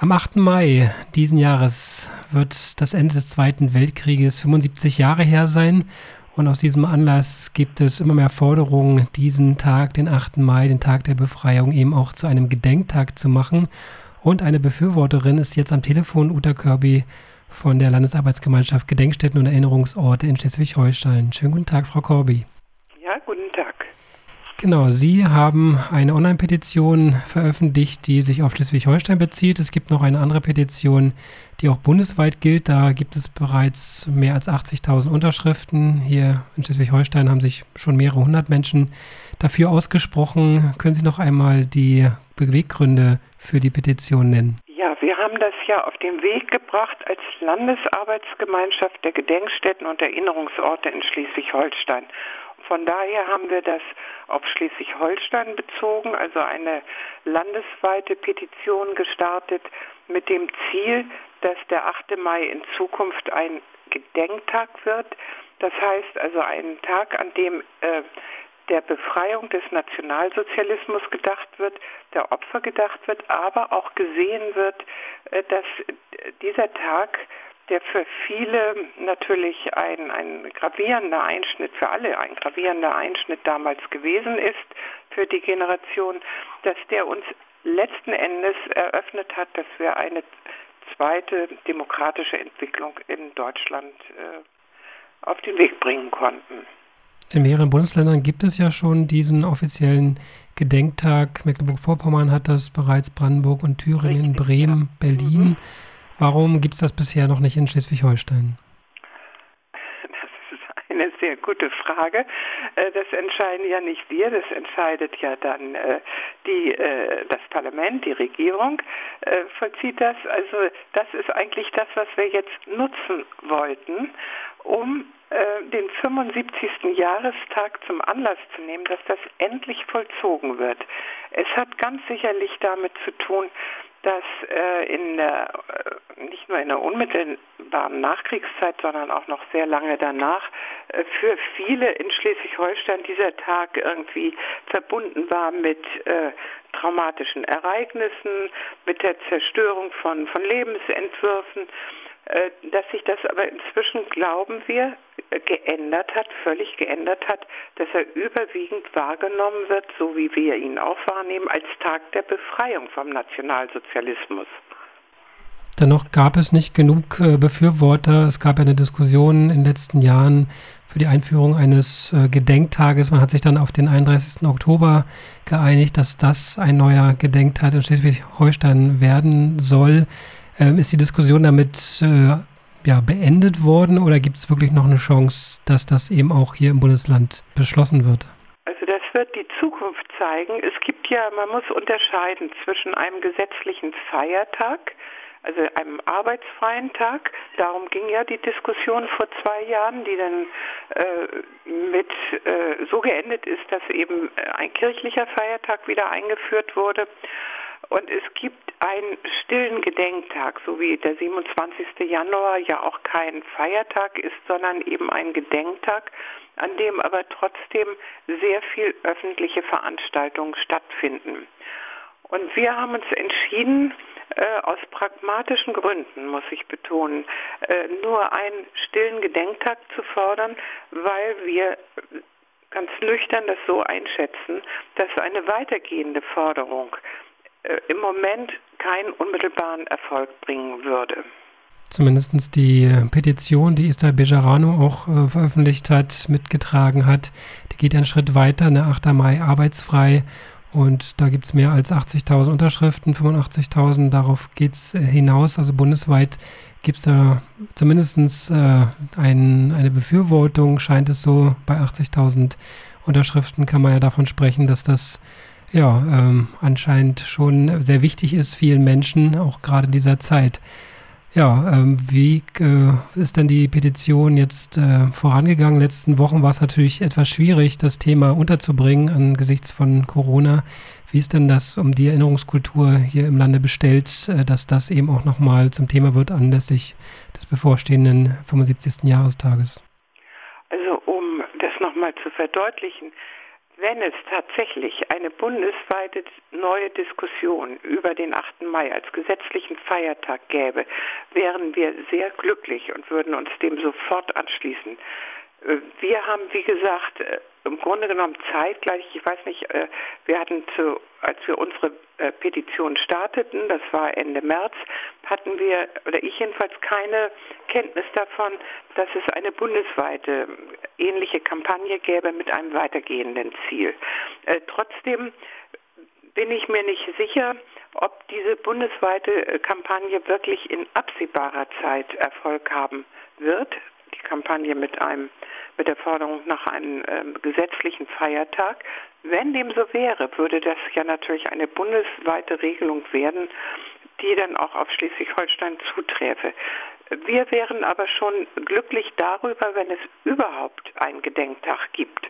Am 8. Mai diesen Jahres wird das Ende des Zweiten Weltkrieges 75 Jahre her sein. Und aus diesem Anlass gibt es immer mehr Forderungen, diesen Tag, den 8. Mai, den Tag der Befreiung, eben auch zu einem Gedenktag zu machen. Und eine Befürworterin ist jetzt am Telefon, Uta Kirby von der Landesarbeitsgemeinschaft Gedenkstätten und Erinnerungsorte in Schleswig-Holstein. Schönen guten Tag, Frau Korby. Genau, Sie haben eine Online-Petition veröffentlicht, die sich auf Schleswig-Holstein bezieht. Es gibt noch eine andere Petition, die auch bundesweit gilt. Da gibt es bereits mehr als 80.000 Unterschriften. Hier in Schleswig-Holstein haben sich schon mehrere hundert Menschen dafür ausgesprochen. Können Sie noch einmal die Beweggründe für die Petition nennen? Ja, wir haben das ja auf den Weg gebracht als Landesarbeitsgemeinschaft der Gedenkstätten und Erinnerungsorte in Schleswig-Holstein. Von daher haben wir das auf Schleswig-Holstein bezogen, also eine landesweite Petition gestartet mit dem Ziel, dass der 8. Mai in Zukunft ein Gedenktag wird. Das heißt also ein Tag, an dem äh, der Befreiung des Nationalsozialismus gedacht wird, der Opfer gedacht wird, aber auch gesehen wird, äh, dass dieser Tag der für viele natürlich ein, ein gravierender Einschnitt, für alle ein gravierender Einschnitt damals gewesen ist, für die Generation, dass der uns letzten Endes eröffnet hat, dass wir eine zweite demokratische Entwicklung in Deutschland äh, auf den Weg bringen konnten. In mehreren Bundesländern gibt es ja schon diesen offiziellen Gedenktag. Mecklenburg-Vorpommern hat das bereits, Brandenburg und Thüringen, Richtig, Bremen, ja. Berlin. Mhm. Warum gibt es das bisher noch nicht in Schleswig-Holstein? Das ist eine sehr gute Frage. Äh, das entscheiden ja nicht wir, das entscheidet ja dann äh, die, äh, das Parlament, die Regierung vollzieht das. Also das ist eigentlich das, was wir jetzt nutzen wollten, um den 75. Jahrestag zum Anlass zu nehmen, dass das endlich vollzogen wird. Es hat ganz sicherlich damit zu tun, dass äh, in der, äh, nicht nur in der unmittelbaren Nachkriegszeit, sondern auch noch sehr lange danach äh, für viele in Schleswig-Holstein dieser Tag irgendwie verbunden war mit äh, traumatischen Ereignissen, mit der Zerstörung von, von Lebensentwürfen äh, dass sich das aber inzwischen, glauben wir, geändert hat, völlig geändert hat, dass er überwiegend wahrgenommen wird, so wie wir ihn auch wahrnehmen, als Tag der Befreiung vom Nationalsozialismus. Dennoch gab es nicht genug äh, Befürworter. Es gab eine Diskussion in den letzten Jahren für die Einführung eines äh, Gedenktages. Man hat sich dann auf den 31. Oktober geeinigt, dass das ein neuer Gedenktag in Schleswig-Holstein werden soll. Ähm, ist die Diskussion damit äh, ja, beendet worden oder gibt es wirklich noch eine Chance, dass das eben auch hier im Bundesland beschlossen wird? Also das wird die Zukunft zeigen. Es gibt ja, man muss unterscheiden zwischen einem gesetzlichen Feiertag, also einem arbeitsfreien Tag. Darum ging ja die Diskussion vor zwei Jahren, die dann äh, mit äh, so geendet ist, dass eben ein kirchlicher Feiertag wieder eingeführt wurde. Und es gibt einen stillen Gedenktag, so wie der 27. Januar ja auch kein Feiertag ist, sondern eben ein Gedenktag, an dem aber trotzdem sehr viel öffentliche Veranstaltungen stattfinden. Und wir haben uns entschieden, äh, aus pragmatischen Gründen, muss ich betonen, äh, nur einen stillen Gedenktag zu fordern, weil wir ganz nüchtern das so einschätzen, dass eine weitergehende Forderung im Moment keinen unmittelbaren Erfolg bringen würde. Zumindest die Petition, die Esther Bejarano auch äh, veröffentlicht hat, mitgetragen hat, die geht einen Schritt weiter, eine 8. Mai arbeitsfrei. Und da gibt es mehr als 80.000 Unterschriften, 85.000, darauf geht es äh, hinaus. Also bundesweit gibt es da zumindest äh, ein, eine Befürwortung, scheint es so. Bei 80.000 Unterschriften kann man ja davon sprechen, dass das ja, ähm, anscheinend schon sehr wichtig ist vielen Menschen, auch gerade in dieser Zeit. Ja, ähm, wie äh, ist denn die Petition jetzt äh, vorangegangen? Letzten Wochen war es natürlich etwas schwierig, das Thema unterzubringen angesichts von Corona. Wie ist denn das um die Erinnerungskultur hier im Lande bestellt, äh, dass das eben auch nochmal zum Thema wird anlässlich des bevorstehenden 75. Jahrestages? Also um das nochmal zu verdeutlichen, wenn es tatsächlich eine bundesweite neue Diskussion über den 8. Mai als gesetzlichen Feiertag gäbe, wären wir sehr glücklich und würden uns dem sofort anschließen. Äh, wir haben, wie gesagt, äh, im Grunde genommen zeitgleich, ich weiß nicht, äh, wir hatten zu, als wir unsere Petition starteten, das war Ende März, hatten wir, oder ich jedenfalls keine Kenntnis davon, dass es eine bundesweite ähnliche Kampagne gäbe mit einem weitergehenden Ziel. Trotzdem bin ich mir nicht sicher, ob diese bundesweite Kampagne wirklich in absehbarer Zeit Erfolg haben wird. Die Kampagne mit einem mit der Forderung nach einem ähm, gesetzlichen Feiertag. Wenn dem so wäre, würde das ja natürlich eine bundesweite Regelung werden, die dann auch auf Schleswig-Holstein zuträfe. Wir wären aber schon glücklich darüber, wenn es überhaupt einen Gedenktag gibt.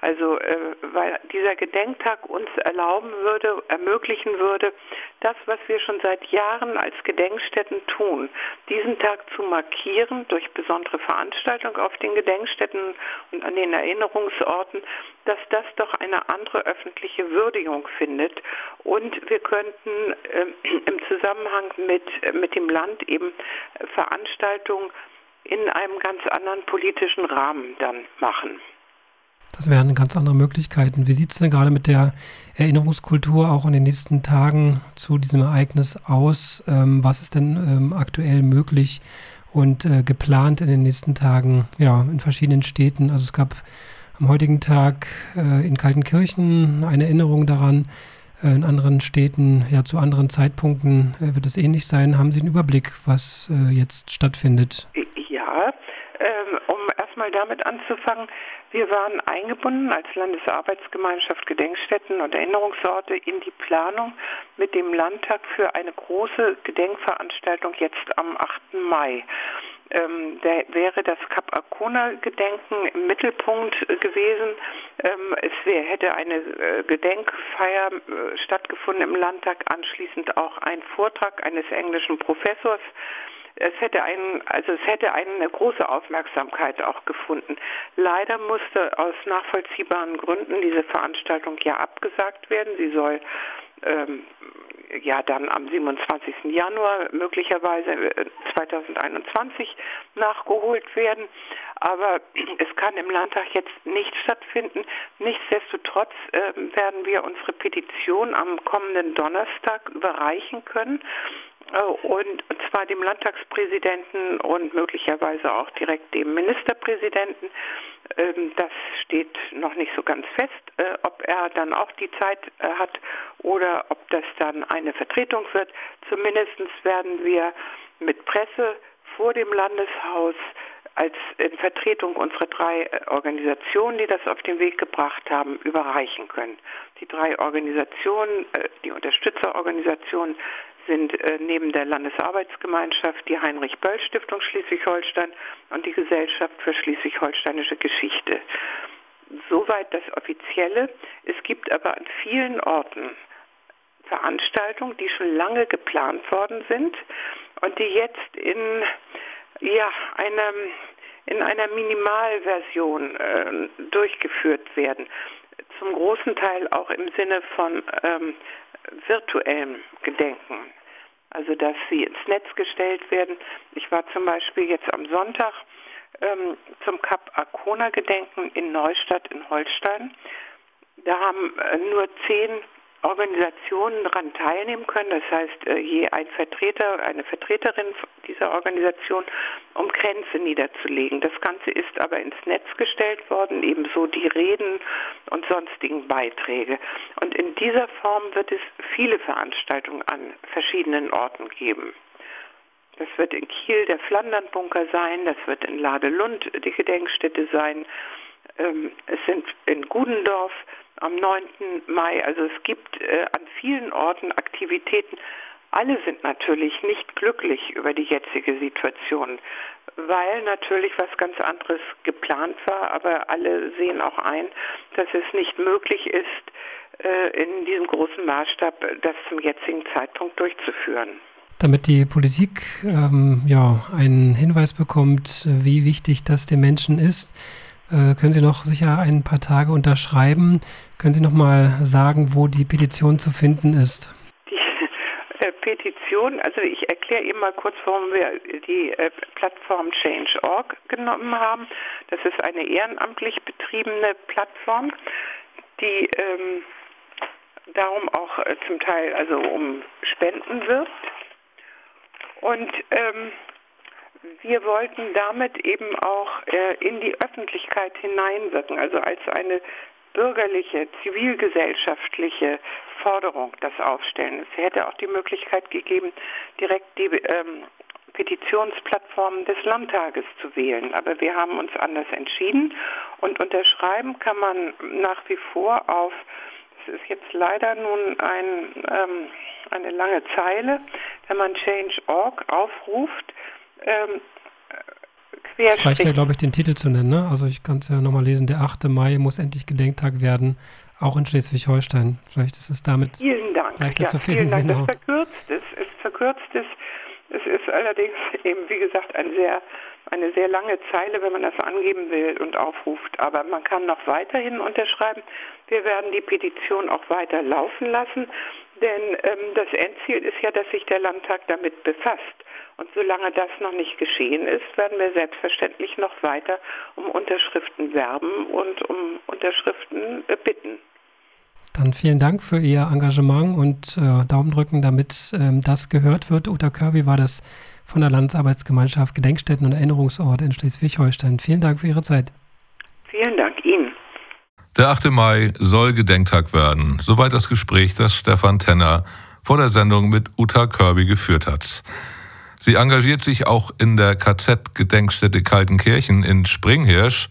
Also äh, weil dieser Gedenktag uns erlauben würde, ermöglichen würde, das, was wir schon seit Jahren als Gedenkstätten tun, diesen Tag zu markieren durch besondere Veranstaltungen auf den Gedenkstätten und an den Erinnerungsorten, dass das doch eine andere öffentliche Würdigung findet. Und wir könnten äh, im Zusammenhang mit, mit dem Land eben Veranstaltungen in einem ganz anderen politischen Rahmen dann machen. Das wären ganz andere Möglichkeiten. Wie sieht es denn gerade mit der Erinnerungskultur auch in den nächsten Tagen zu diesem Ereignis aus? Ähm, was ist denn ähm, aktuell möglich und äh, geplant in den nächsten Tagen ja, in verschiedenen Städten? Also es gab am heutigen Tag äh, in Kaltenkirchen eine Erinnerung daran. Äh, in anderen Städten, ja zu anderen Zeitpunkten äh, wird es ähnlich sein. Haben Sie einen Überblick, was äh, jetzt stattfindet? Ja, ähm, um erstmal damit anzufangen, wir waren eingebunden als Landesarbeitsgemeinschaft Gedenkstätten und Erinnerungsorte in die Planung mit dem Landtag für eine große Gedenkveranstaltung jetzt am 8. Mai. Ähm, da wäre das Kap Arkona-Gedenken im Mittelpunkt gewesen. Ähm, es wär, hätte eine äh, Gedenkfeier äh, stattgefunden im Landtag, anschließend auch ein Vortrag eines englischen Professors es hätte einen, also es hätte eine große Aufmerksamkeit auch gefunden. Leider musste aus nachvollziehbaren Gründen diese Veranstaltung ja abgesagt werden. Sie soll ähm, ja dann am 27. Januar möglicherweise 2021 äh, nachgeholt werden. Aber es kann im Landtag jetzt nicht stattfinden. Nichtsdestotrotz äh, werden wir unsere Petition am kommenden Donnerstag überreichen können. Äh, und zwar dem Landtagspräsidenten und möglicherweise auch direkt dem Ministerpräsidenten. Ähm, das steht noch nicht so ganz fest, äh, ob er dann auch die Zeit äh, hat oder ob das dann eine Vertretung wird. Zumindest werden wir mit Presse vor dem Landeshaus als in Vertretung unserer drei Organisationen, die das auf den Weg gebracht haben, überreichen können. Die drei Organisationen, die Unterstützerorganisationen sind äh, neben der Landesarbeitsgemeinschaft die Heinrich-Böll-Stiftung Schleswig-Holstein und die Gesellschaft für schleswig-holsteinische Geschichte. Soweit das Offizielle. Es gibt aber an vielen Orten Veranstaltungen, die schon lange geplant worden sind und die jetzt in ja, einem, in einer Minimalversion äh, durchgeführt werden. Zum großen Teil auch im Sinne von ähm, virtuellem Gedenken. Also dass sie ins Netz gestellt werden. Ich war zum Beispiel jetzt am Sonntag ähm, zum Kap Arkona Gedenken in Neustadt in Holstein. Da haben äh, nur zehn Organisationen daran teilnehmen können. Das heißt, äh, je ein Vertreter, eine Vertreterin dieser Organisation, um Grenze niederzulegen. Das Ganze ist aber ins Netz gestellt worden, ebenso die Reden und sonstigen Beiträge. Und in dieser Form wird es viele Veranstaltungen an verschiedenen Orten geben. Das wird in Kiel der Flandernbunker sein, das wird in Ladelund die Gedenkstätte sein. Ähm, es sind in Gudendorf am 9. Mai. Also es gibt äh, an vielen Orten Aktivitäten. Alle sind natürlich nicht glücklich über die jetzige Situation, weil natürlich was ganz anderes geplant war, aber alle sehen auch ein, dass es nicht möglich ist, äh, in diesem großen Maßstab das zum jetzigen Zeitpunkt durchzuführen. Damit die Politik ähm, ja, einen Hinweis bekommt, wie wichtig das den Menschen ist, äh, können Sie noch sicher ein paar Tage unterschreiben. Können Sie noch mal sagen, wo die Petition zu finden ist? Die äh, Petition, also ich erkläre Ihnen mal kurz, warum wir die äh, Plattform Change.org genommen haben. Das ist eine ehrenamtlich betriebene Plattform, die ähm, darum auch äh, zum Teil also um Spenden wirbt. Und ähm, wir wollten damit eben auch äh, in die Öffentlichkeit hineinwirken, also als eine bürgerliche, zivilgesellschaftliche Forderung das aufstellen. Es hätte auch die Möglichkeit gegeben, direkt die ähm, Petitionsplattformen des Landtages zu wählen. Aber wir haben uns anders entschieden und unterschreiben kann man nach wie vor auf, es ist jetzt leider nun ein, ähm, eine lange Zeile, wenn man Change.org aufruft, ähm, es reicht ja, glaube ich, den Titel zu nennen. Ne? Also ich kann es ja nochmal lesen. Der 8. Mai muss endlich Gedenktag werden, auch in Schleswig-Holstein. Vielleicht ist es damit vielen Dank. leichter ja, zu finden. Vielen Dank. Genau. Das verkürzt es, ist verkürzt es. Es ist allerdings eben, wie gesagt, ein sehr, eine sehr lange Zeile, wenn man das angeben will und aufruft. Aber man kann noch weiterhin unterschreiben. Wir werden die Petition auch weiter laufen lassen, denn ähm, das Endziel ist ja, dass sich der Landtag damit befasst. Und solange das noch nicht geschehen ist, werden wir selbstverständlich noch weiter um Unterschriften werben und um Unterschriften bitten. Dann vielen Dank für Ihr Engagement und äh, Daumen drücken, damit ähm, das gehört wird. Uta Kirby war das von der Landesarbeitsgemeinschaft Gedenkstätten und Erinnerungsorte in Schleswig-Holstein. Vielen Dank für Ihre Zeit. Vielen Dank Ihnen. Der 8. Mai soll Gedenktag werden. Soweit das Gespräch, das Stefan Tenner vor der Sendung mit Uta Kirby geführt hat. Sie engagiert sich auch in der KZ-Gedenkstätte Kaltenkirchen in Springhirsch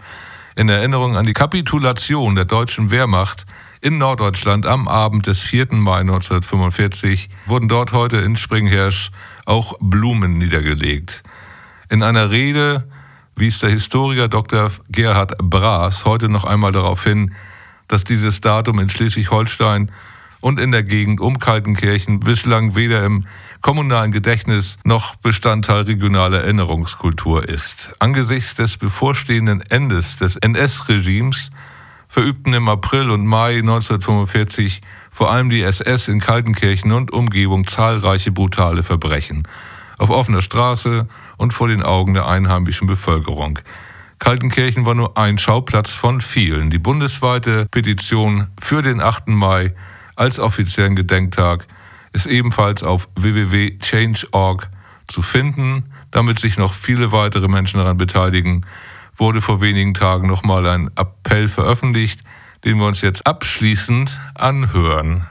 in Erinnerung an die Kapitulation der deutschen Wehrmacht in Norddeutschland am Abend des 4. Mai 1945 wurden dort heute in Springhirsch auch Blumen niedergelegt. In einer Rede wies der Historiker Dr. Gerhard Braas heute noch einmal darauf hin, dass dieses Datum in Schleswig-Holstein und in der Gegend um Kaltenkirchen bislang weder im kommunalen Gedächtnis noch Bestandteil regionaler Erinnerungskultur ist. Angesichts des bevorstehenden Endes des NS-Regimes verübten im April und Mai 1945 vor allem die SS in Kaltenkirchen und Umgebung zahlreiche brutale Verbrechen. Auf offener Straße und vor den Augen der einheimischen Bevölkerung. Kaltenkirchen war nur ein Schauplatz von vielen. Die bundesweite Petition für den 8. Mai als offiziellen Gedenktag ist ebenfalls auf www.change.org zu finden. Damit sich noch viele weitere Menschen daran beteiligen, wurde vor wenigen Tagen nochmal ein Appell veröffentlicht, den wir uns jetzt abschließend anhören.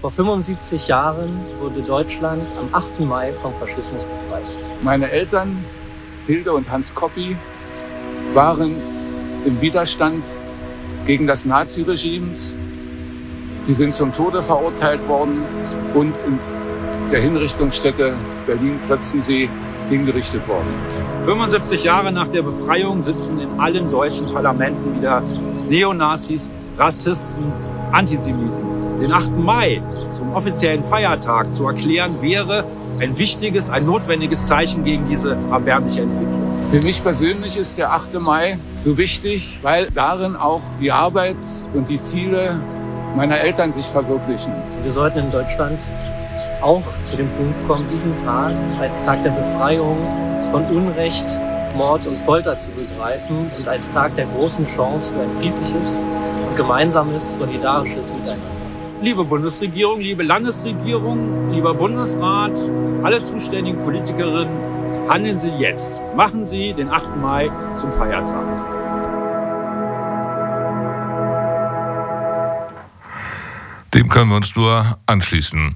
Vor 75 Jahren wurde Deutschland am 8. Mai vom Faschismus befreit. Meine Eltern, Hilde und Hans Koppi, waren im Widerstand gegen das Naziregime Sie sind zum Tode verurteilt worden und in der Hinrichtungsstätte Berlin-Plötzensee hingerichtet worden. 75 Jahre nach der Befreiung sitzen in allen deutschen Parlamenten wieder Neonazis, Rassisten, Antisemiten. Den 8. Mai zum offiziellen Feiertag zu erklären, wäre ein wichtiges, ein notwendiges Zeichen gegen diese erbärmliche Entwicklung. Für mich persönlich ist der 8. Mai so wichtig, weil darin auch die Arbeit und die Ziele meiner Eltern sich verwirklichen. Wir sollten in Deutschland auch zu dem Punkt kommen, diesen Tag als Tag der Befreiung von Unrecht, Mord und Folter zu begreifen und als Tag der großen Chance für ein friedliches und gemeinsames, solidarisches Miteinander. Liebe Bundesregierung, liebe Landesregierung, lieber Bundesrat, alle zuständigen Politikerinnen, handeln Sie jetzt. Machen Sie den 8. Mai zum Feiertag. Dem können wir uns nur anschließen.